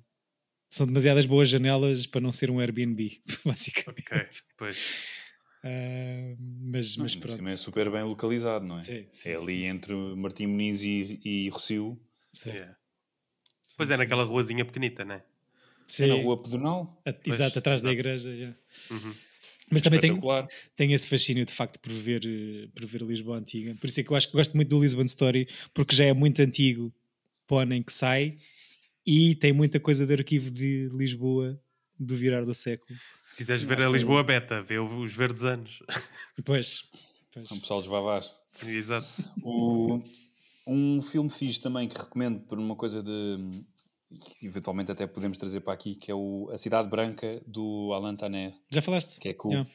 São demasiadas boas janelas para não ser um Airbnb, basicamente. Ok, pois. Uh, mas, mas pronto. é super bem localizado, não é? Sim, sim, é ali sim, entre Martim Muniz e, e Rocio. Sim. Yeah. Pois é, naquela ruazinha pequenita, não é? Sim. É na rua pedonal. Exato, atrás da igreja. Yeah. Uhum. Mas também tem, tem esse fascínio de facto por ver, por ver Lisboa antiga. Por isso é que eu acho que gosto muito do Lisbon Story, porque já é muito antigo Ponem que sai e tem muita coisa de arquivo de Lisboa do virar do século. Se quiseres ver a Lisboa Beta, vê os verdes anos. Pois. pois. Pessoal dos Vavás. Exato. O, um filme fixe também que recomendo por uma coisa de que eventualmente até podemos trazer para aqui, que é o A Cidade Branca do Alain Taner. Já falaste? Que é cool. Yeah.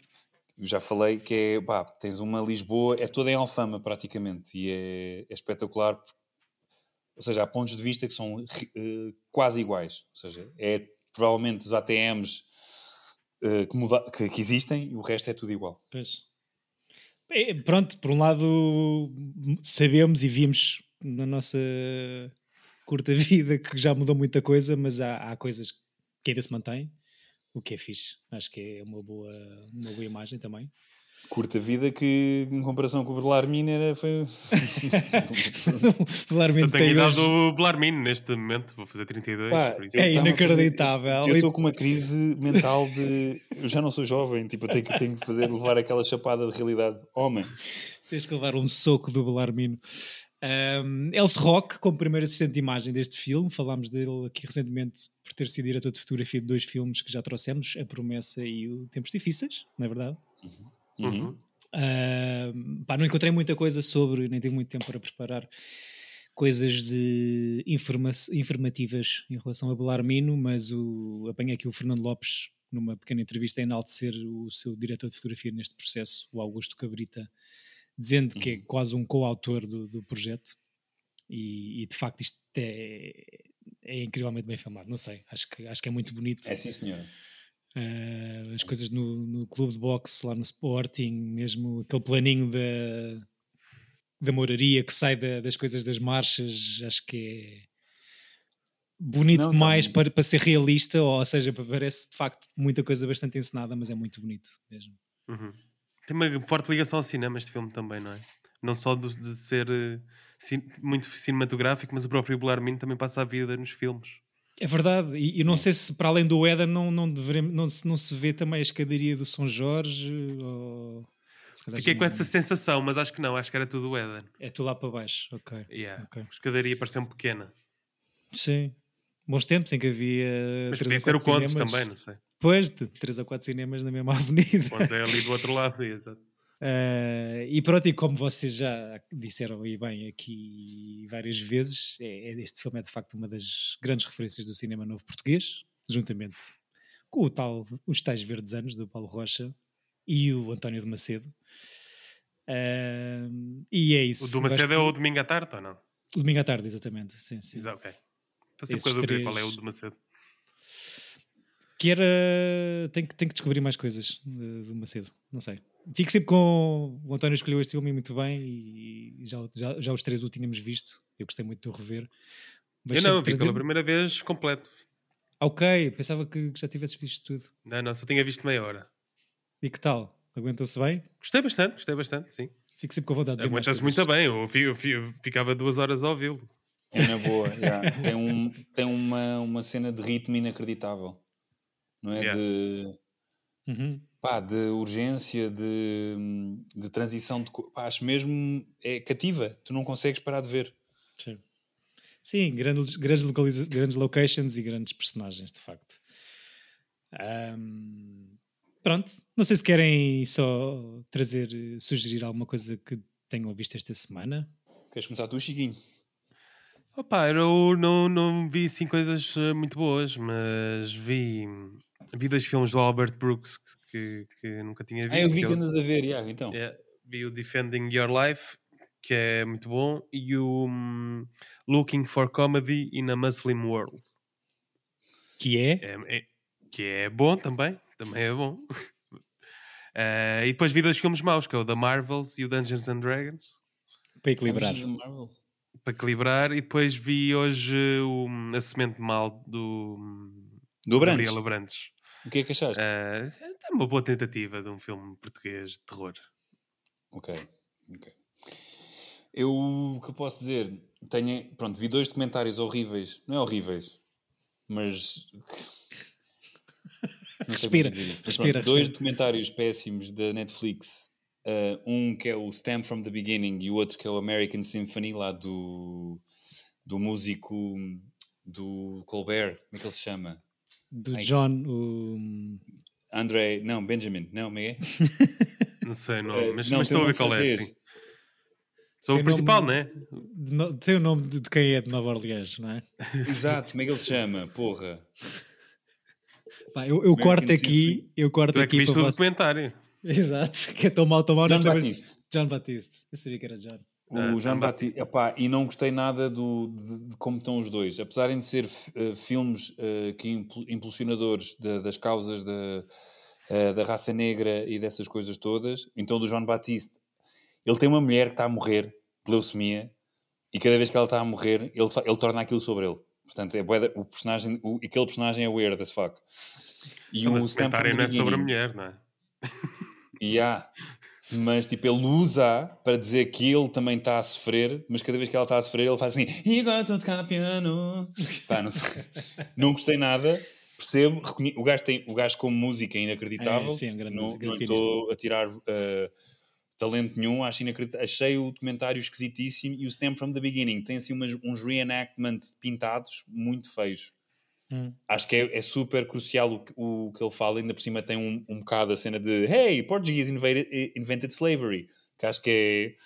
Já falei que é, pá, tens uma Lisboa, é toda em Alfama praticamente, e é, é espetacular ou seja, há pontos de vista que são uh, quase iguais. Ou seja, é provavelmente os ATMs uh, que, muda, que, que, existem e o resto é tudo igual. Pois. É, pronto, por um lado sabemos e vimos na nossa curta vida que já mudou muita coisa, mas há, há coisas que ainda se mantêm, o que é fixe. Acho que é uma boa, uma boa imagem também. Curta vida que em comparação com o Belarmino era foi o Belarmino tenho idade do Belarmino neste momento vou fazer 32 Pá, é inacreditável. eu estou com uma crise mental de eu já não sou jovem tipo eu tenho que, tenho que fazer levar aquela chapada de realidade. Homem. Tens que levar um soco do Belarmino um, Elcio Rock, como primeiro assistente de imagem deste filme, falámos dele aqui recentemente por ter sido diretor de fotografia de dois filmes que já trouxemos, A Promessa e o Tempos Difíceis, não é verdade? Uhum. Uhum. Uh, pá, não encontrei muita coisa sobre, nem tive muito tempo para preparar coisas de informa informativas em relação a Belarmino, mas o, apanhei aqui o Fernando Lopes numa pequena entrevista a enaltecer o seu diretor de fotografia neste processo, o Augusto Cabrita, dizendo que é uhum. quase um coautor do, do projeto e, e, de facto isto é, é incrivelmente bem filmado, não sei, acho que, acho que é muito bonito. É sim senhor. Uh, as coisas no, no clube de boxe, lá no Sporting, mesmo aquele planinho da, da moraria que sai da, das coisas das marchas, acho que é bonito não, demais para, para ser realista, ou seja, parece de facto muita coisa bastante encenada, mas é muito bonito mesmo. Uhum. Tem uma forte ligação ao cinema este filme também, não é? Não só de, de ser uh, muito cinematográfico, mas o próprio Belarmino também passa a vida nos filmes. É verdade, e, e não sei se para além do Éden não, não, devemos, não, se, não se vê também a escadaria do São Jorge. Ou... Fiquei com essa sensação, mas acho que não, acho que era tudo o Éden. É tudo lá para baixo, ok. Yeah. okay. A escadaria pareceu pequena. Sim. Bons tempos em que havia. Mas podia ser o Contos também, não sei. Pois, de três ou quatro cinemas na mesma avenida. Contos é ali do outro lado, exato. Uh, e pronto, e como vocês já disseram e bem aqui várias vezes, é, é, este filme é de facto uma das grandes referências do cinema novo português, juntamente com o tal, os tais verdes anos do Paulo Rocha e o António de Macedo. Uh, e é isso. O do Macedo é o domingo à tarde ou não? O domingo à tarde, exatamente. Sim, sim. Exato, ok. Estou sempre a dúvida qual é o do Macedo. Que era. Tenho que, tenho que descobrir mais coisas do Macedo. Não sei. Fico sempre com. O António escolheu este filme muito bem e já, já, já os três o tínhamos visto. Eu gostei muito de o rever. Mas eu não, vi pela primeira vez completo. Ok, pensava que já tivesses visto tudo. Não, não, só tinha visto meia hora. E que tal? Aguentou-se bem? Gostei bastante, gostei bastante, sim. Fico sempre com vontade de Aguenta-se muito bem, eu, eu, eu, ficava duas horas a ouvi-lo. É na boa, yeah. tem, um, tem uma, uma cena de ritmo inacreditável, não é? Yeah. De, uhum. pá, de urgência, de, de transição, de, pá, acho mesmo é cativa, tu não consegues parar de ver. Sim, Sim grandes, grandes, grandes locations e grandes personagens, de facto. Um, pronto, não sei se querem só trazer, sugerir alguma coisa que tenham visto esta semana. Queres começar tu, Chiquinho? Opa, eu não, não vi assim coisas eh, muito boas, mas vi, vi dois filmes do Albert Brooks que, que nunca tinha visto. Ah, eu vi que, andas a ver, Iago, então. Yeah, vi o Defending Your Life, que é muito bom, e o um, Looking for Comedy in a Muslim World. Que é? é, é que é bom também, também é bom. Uh, e depois vi dois filmes maus, que é o The Marvels e o Dungeons and Dragons. Para equilibrar para equilibrar. E depois vi hoje o, a semente mal do, do Gabriela Brandes. O que é que achaste? Uh, é uma boa tentativa de um filme português de terror. Ok, ok. Eu, o que eu posso dizer, tenho, pronto, vi dois documentários horríveis, não é horríveis, mas... respira, respira, pronto, Dois documentários péssimos da Netflix Uh, um que é o Stamp from the Beginning e o outro que é o American Symphony, lá do, do músico do Colbert, como é que ele se chama? Do Ai, John, o... André, não, Benjamin, não, como é? não sei, não, uh, mas, não, mas estou a ver qual é, sim. Sou tem o principal, não é? Tem o nome de quem é de Nova Orleans, não é? Exato, como é que ele se chama? Porra. Pá, eu, eu corto aqui, eu corto tu é que viste o documentário. Exato, que é tão mal, tão mal. John Batiste. John Batiste. Eu sabia que era John. O ah, Jean Batiste, epá, e não gostei nada do, de, de, como estão os dois. Apesar de ser uh, filmes uh, que impulsionadores de, das causas da, uh, da raça negra e dessas coisas todas, então do João Batiste, ele tem uma mulher que está a morrer de leucemia e cada vez que ela está a morrer, ele, ele torna aquilo sobre ele. Portanto, é, o personagem, o, aquele personagem é weird as fuck. E o Stanford não é sobre a mulher, não é? E há. Mas tipo, ele usa para dizer que ele também está a sofrer, mas cada vez que ela está a sofrer, ele faz assim: e agora estou a tocar piano. Pá, não, não gostei nada, percebo. O gajo, tem, o gajo como música é inacreditável. É, sim, um grande não, não estou a tirar uh, talento nenhum, acho. Achei o documentário esquisitíssimo e o Stamp from the Beginning tem assim umas, uns reenactment pintados muito feios. Hum. Acho que é, é, super crucial o, o, que ele fala, ainda por cima tem um, um bocado a cena de Hey, Portuguese invaded, invented slavery, que acho que é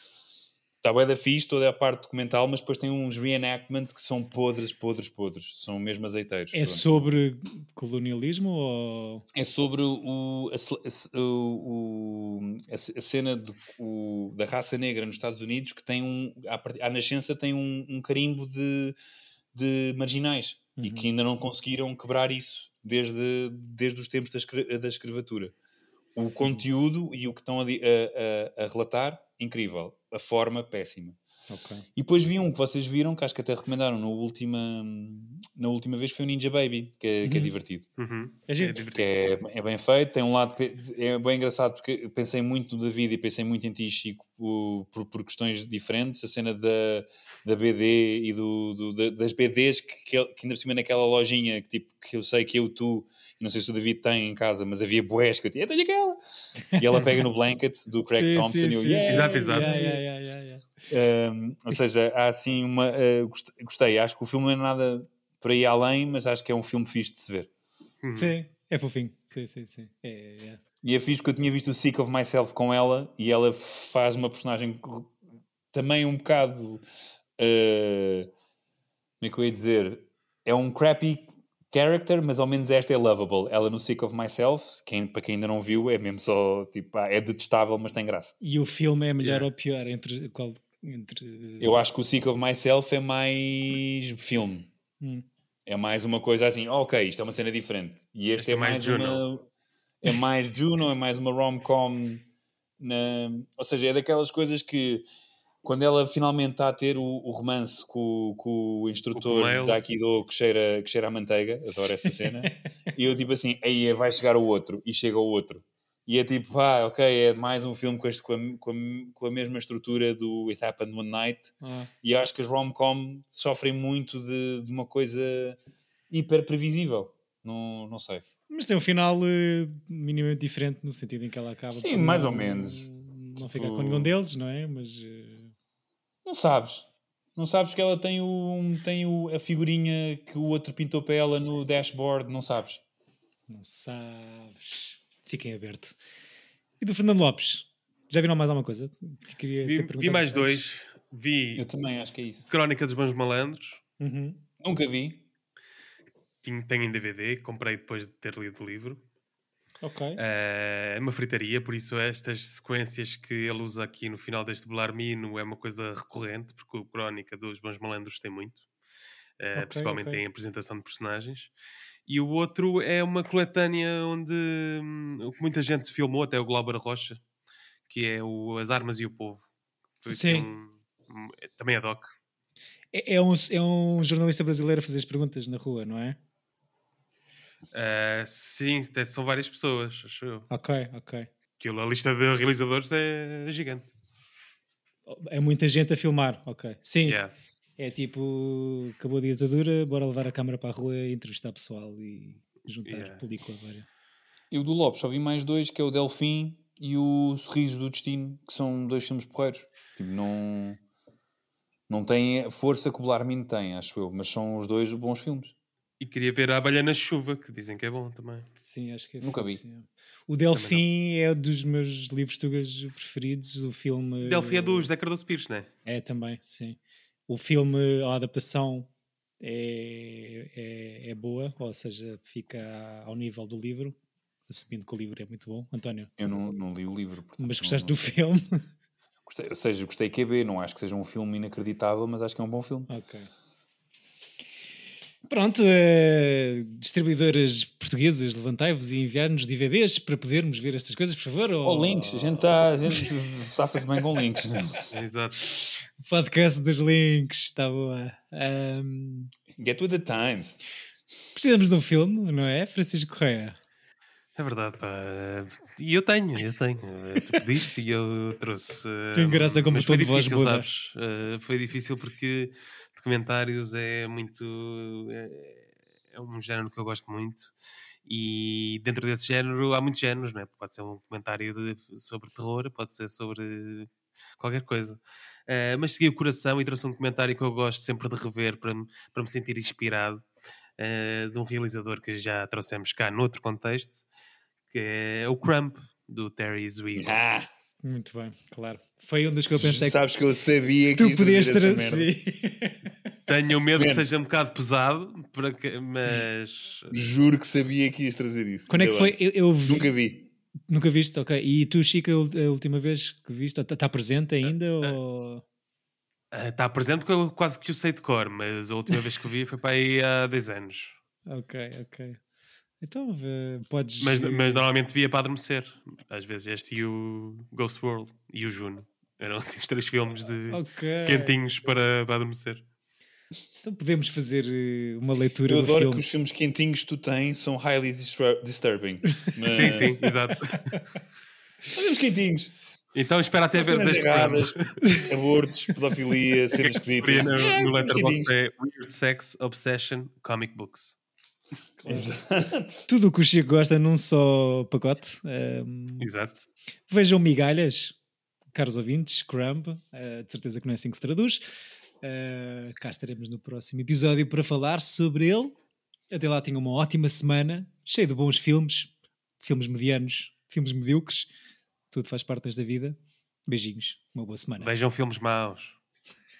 está bem da fixe toda a parte documental, mas depois tem uns reenactments que são podres, podres, podres. São mesmo azeiteiros. É pronto. sobre colonialismo ou... É sobre o, a, o, a, a cena de, o, da raça negra nos Estados Unidos que tem um... À, à nascença tem um, um carimbo de, de marginais uhum. e que ainda não conseguiram quebrar isso desde, desde os tempos da, da escravatura. O uhum. conteúdo e o que estão a, a, a, a relatar, incrível. A forma, péssima. Okay. E depois vi um que vocês viram, que acho que até recomendaram na última, na última vez, foi o Ninja Baby, que é, uhum. que é divertido. Uhum. É, divertido. Que é, é, bem feito, tem um lado que é bem engraçado, porque pensei muito no David e pensei muito em ti, Chico, por, por, por questões diferentes. A cena da, da BD e do, do das BDs, que, que, que ainda por cima naquela lojinha, que, tipo, que eu sei que eu, tu não sei se o David tem em casa, mas havia boés que eu tinha, eu tenho aquela. E ela pega no blanket do Craig sim, Thompson sim, e eu, yeah, exato, exato. Yeah, yeah, um, ou seja, há assim uma. Uh, gostei, acho que o filme não é nada para ir além, mas acho que é um filme fixe de se ver. Uhum. Sim, é fofinho. Sim, sim, sim. É, é. E é fixe porque eu tinha visto o Sick of Myself com ela e ela faz uma personagem também um bocado. Uh, como é que eu ia dizer? É um crappy character, mas ao menos esta é lovable. Ela no Sick of Myself, quem, para quem ainda não viu, é mesmo só tipo, ah, é detestável, mas tem graça. E o filme é melhor yeah. ou pior entre qual? Entre... Eu acho que o Sick of Myself é mais filme. Hum. É mais uma coisa assim, oh, ok, isto é uma cena diferente. E este, este é, é, mais, mais uma. É mais Juno, é mais uma rom-com. Na... Ou seja, é daquelas coisas que quando ela finalmente está a ter o, o romance com, com, o instrutor o da Aikido que cheira, que cheira a manteiga, adoro essa cena, e eu tipo assim, aí vai chegar o outro, e chega o outro. E é tipo, ah, ok, é mais um filme com, este, com, a, com, a, com a mesma estrutura do It Happened One Night. Ah. E acho que as rom-com sofrem muito de, de, uma coisa hiper previsível. Não, não sei. Mas tem um final uh, minimamente diferente no sentido em que ela acaba. Sim, mais ou menos. Não tipo... fica com nenhum deles, não é? Mas. Uh... Não sabes. Não sabes que ela tem, o, tem o, a figurinha que o outro pintou para ela no dashboard, não sabes? Não sabes. Fiquem aberto. E do Fernando Lopes? Já viram mais alguma coisa? Queria vi, vi mais dois. Vi. Eu também acho que é isso. Crónica dos Bons Malandros. Uhum. Nunca vi. Tenho, tenho em DVD, comprei depois de ter lido o livro. Ok. Uh, é uma fritaria, por isso estas sequências que ele usa aqui no final deste Belarmino é uma coisa recorrente, porque o Crónica dos Bons Malandros tem muito. Uh, okay, principalmente okay. em apresentação de personagens. E o outro é uma coletânea onde hum, muita gente filmou, até o Glauber Rocha, que é o As Armas e o Povo. Foi Sim. Um, um, também é doc. É, é, um, é um jornalista brasileiro a fazer as perguntas na rua, não é? Uh, sim, são várias pessoas, acho eu. Ok, ok. Aquilo, a lista de realizadores é gigante. É muita gente a filmar, ok. Sim. Yeah. É tipo, acabou a ditadura, bora levar a câmera para a rua e entrevistar pessoal e juntar yeah. película. Várias. Eu do Lopes só vi mais dois, que é o Delfim e o Sorriso do Destino, que são dois filmes porreiros. Tipo, não, não tem força que o Blarmin tem, acho eu, mas são os dois bons filmes. E queria ver a Abelha na Chuva, que dizem que é bom também. Sim, acho que é Nunca vi. Sim. O Delfim é um dos meus livros tugas preferidos. O filme. Delfim é do José Cardoso Pires, não é? É também, sim o filme, a adaptação é, é, é, boa, ou seja, fica ao nível do livro, assumindo que o livro é muito bom. António? Eu não, não li o livro. Mas gostaste não, não do filme? Gostei, ou seja, gostei que é B, não acho que seja um filme inacreditável, mas acho que é um bom filme. Ok. Pronto, uh, distribuidoras portuguesas, levantai-vos e enviar-nos DVDs para podermos ver estas coisas, por favor. Ou, ou links, a gente, está a gente safa-se bem com links. Exato. Podcast dos links, está boa. Um, Get with the times. Precisamos de um filme, não é, Francisco Correia? É verdade, pá. E eu tenho, eu tenho. Tu pediste e eu trouxe. Tem graça como todo voz difícil, sabes? Uh, foi difícil porque documentários é muito. É, é, um género que eu gosto muito. E dentro desse género há muitos géneros, não é? Pode ser um documentário de, sobre terror, pode ser sobre qualquer coisa. Uh, mas segui o coração e trouxe um documentário que eu gosto sempre de rever para, para me sentir inspirado. Uh, de um realizador que já trouxemos cá noutro contexto, que é o Crump, do Terry Zwick. Ah. Muito bem, claro. Foi um dos que eu pensei Sabes que, que eu sabia que tu podias trazer. Tenho medo que seja um bocado pesado, mas. Juro que sabia que ias trazer isso. Quando é que foi? Eu, eu vi... Nunca vi. Nunca viste, ok. E tu, Chica, a última vez que viste, está tá presente ainda? Uh, ou... Está uh, presente porque eu quase que o sei de cor, mas a última vez que o vi foi para aí há 10 anos. Ok, ok. Então podes. Mas, mas normalmente via para adormecer. Às vezes este e o Ghost World e o Juno. Eram assim os três filmes de okay. quentinhos para, para adormecer. Então podemos fazer eh, uma leitura Eu adoro filme. que os filmes quentinhos que tu tens são highly disturbing. Mas... sim, sim, exato. Fazemos quentinhos. Então espera até ver este erradas, abortos, pedofilia, cenas esquisitas. No, no letterbox é Weird Sex, Obsession, Comic Books. Exato. Tudo o que o Chico gosta num só pacote. Um, Exato. Vejam migalhas, caros ouvintes, Crumb, uh, de certeza que não é assim que se traduz. Uh, cá estaremos no próximo episódio para falar sobre ele. Até lá tenha uma ótima semana, cheia de bons filmes, filmes medianos, filmes medíocres. Tudo faz parte desta vida. Beijinhos, uma boa semana. Vejam filmes maus.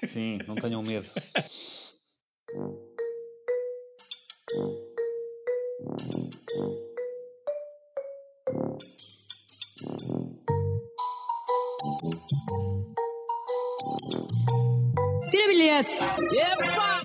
Sim, não tenham medo. Tira bilhete! Epa!